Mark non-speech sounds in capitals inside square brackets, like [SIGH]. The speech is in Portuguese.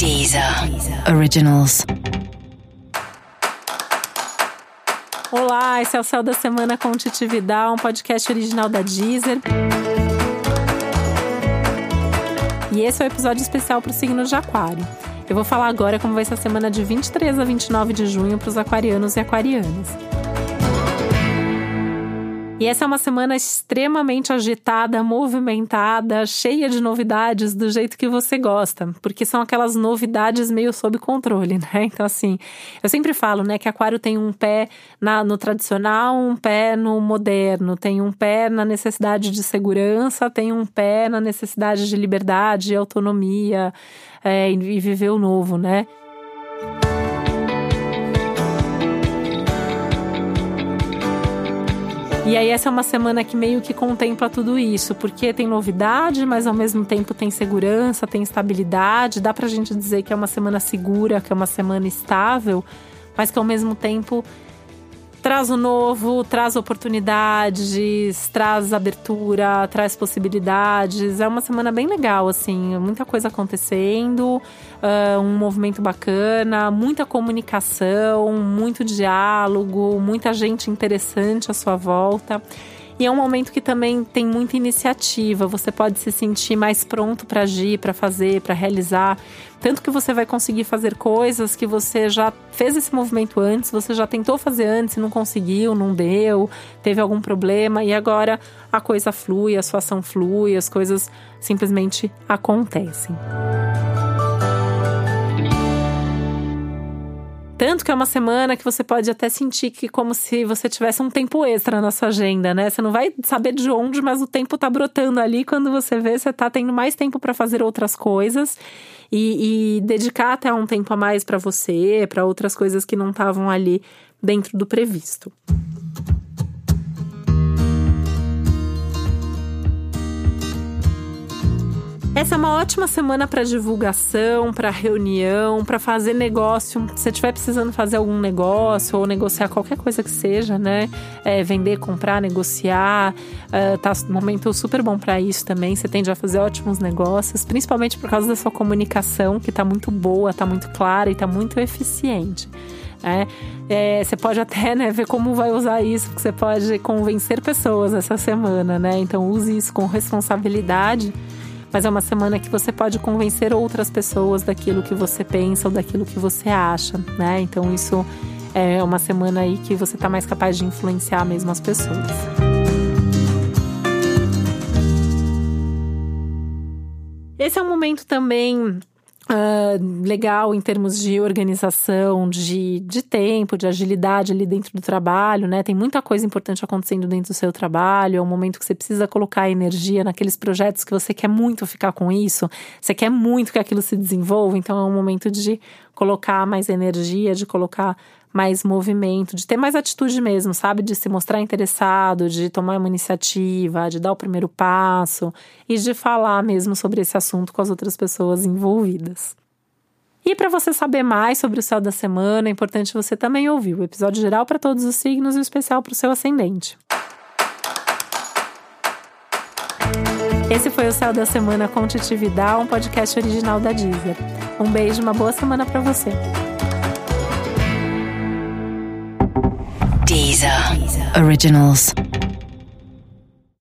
Deezer Originals. Olá, esse é o Céu da Semana com Titi Vidal, um podcast original da Deezer. E esse é o um episódio especial para o signo de Aquário. Eu vou falar agora como vai ser a semana de 23 a 29 de junho para os aquarianos e aquarianas. E essa é uma semana extremamente agitada, movimentada, cheia de novidades do jeito que você gosta, porque são aquelas novidades meio sob controle, né? [LAUGHS] Então, assim, eu sempre falo, né, que Aquário tem um pé na, no tradicional, um pé no moderno, tem um pé na necessidade de segurança, tem um pé na necessidade de liberdade, autonomia é, e viver o novo, né? E aí essa é uma semana que meio que contempla tudo isso, porque tem novidade, mas ao mesmo tempo tem segurança, tem estabilidade. Dá pra gente dizer que é uma semana segura, que é uma semana estável, mas que ao mesmo tempo traz o novo, traz oportunidades, traz abertura, traz possibilidades. É uma semana bem legal, assim, muita coisa acontecendo, uh, um movimento bacana, muita comunicação, muito diálogo, muita gente interessante à sua volta. E é um momento que também tem muita iniciativa, você pode se sentir mais pronto para agir, para fazer, para realizar. Tanto que você vai conseguir fazer coisas que você já fez esse movimento antes, você já tentou fazer antes e não conseguiu, não deu, teve algum problema e agora a coisa flui, a sua ação flui, as coisas simplesmente acontecem. Tanto que é uma semana que você pode até sentir que como se você tivesse um tempo extra na sua agenda, né? Você não vai saber de onde, mas o tempo tá brotando ali. Quando você vê, você tá tendo mais tempo para fazer outras coisas e, e dedicar até um tempo a mais para você, para outras coisas que não estavam ali dentro do previsto. Essa é uma ótima semana para divulgação, para reunião, para fazer negócio. Se você estiver precisando fazer algum negócio ou negociar qualquer coisa que seja, né? É, vender, comprar, negociar, uh, tá um momento super bom para isso também. Você tende a fazer ótimos negócios, principalmente por causa da sua comunicação, que está muito boa, está muito clara e está muito eficiente. É, é, você pode até né, ver como vai usar isso, porque você pode convencer pessoas essa semana, né? Então use isso com responsabilidade mas é uma semana que você pode convencer outras pessoas daquilo que você pensa ou daquilo que você acha, né? Então isso é uma semana aí que você está mais capaz de influenciar mesmo as pessoas. Esse é um momento também Uh, legal em termos de organização, de, de tempo, de agilidade ali dentro do trabalho, né? Tem muita coisa importante acontecendo dentro do seu trabalho. É um momento que você precisa colocar energia naqueles projetos que você quer muito ficar com isso, você quer muito que aquilo se desenvolva, então é um momento de colocar mais energia, de colocar mais movimento, de ter mais atitude mesmo, sabe? De se mostrar interessado, de tomar uma iniciativa, de dar o primeiro passo e de falar mesmo sobre esse assunto com as outras pessoas envolvidas. E para você saber mais sobre o céu da semana, é importante você também ouvir o episódio geral para todos os signos e o especial para o seu ascendente. Esse foi o Céu da Semana com Titi Vidal, um podcast original da Deezer. Um beijo, uma boa semana para você. Deezer. Originals.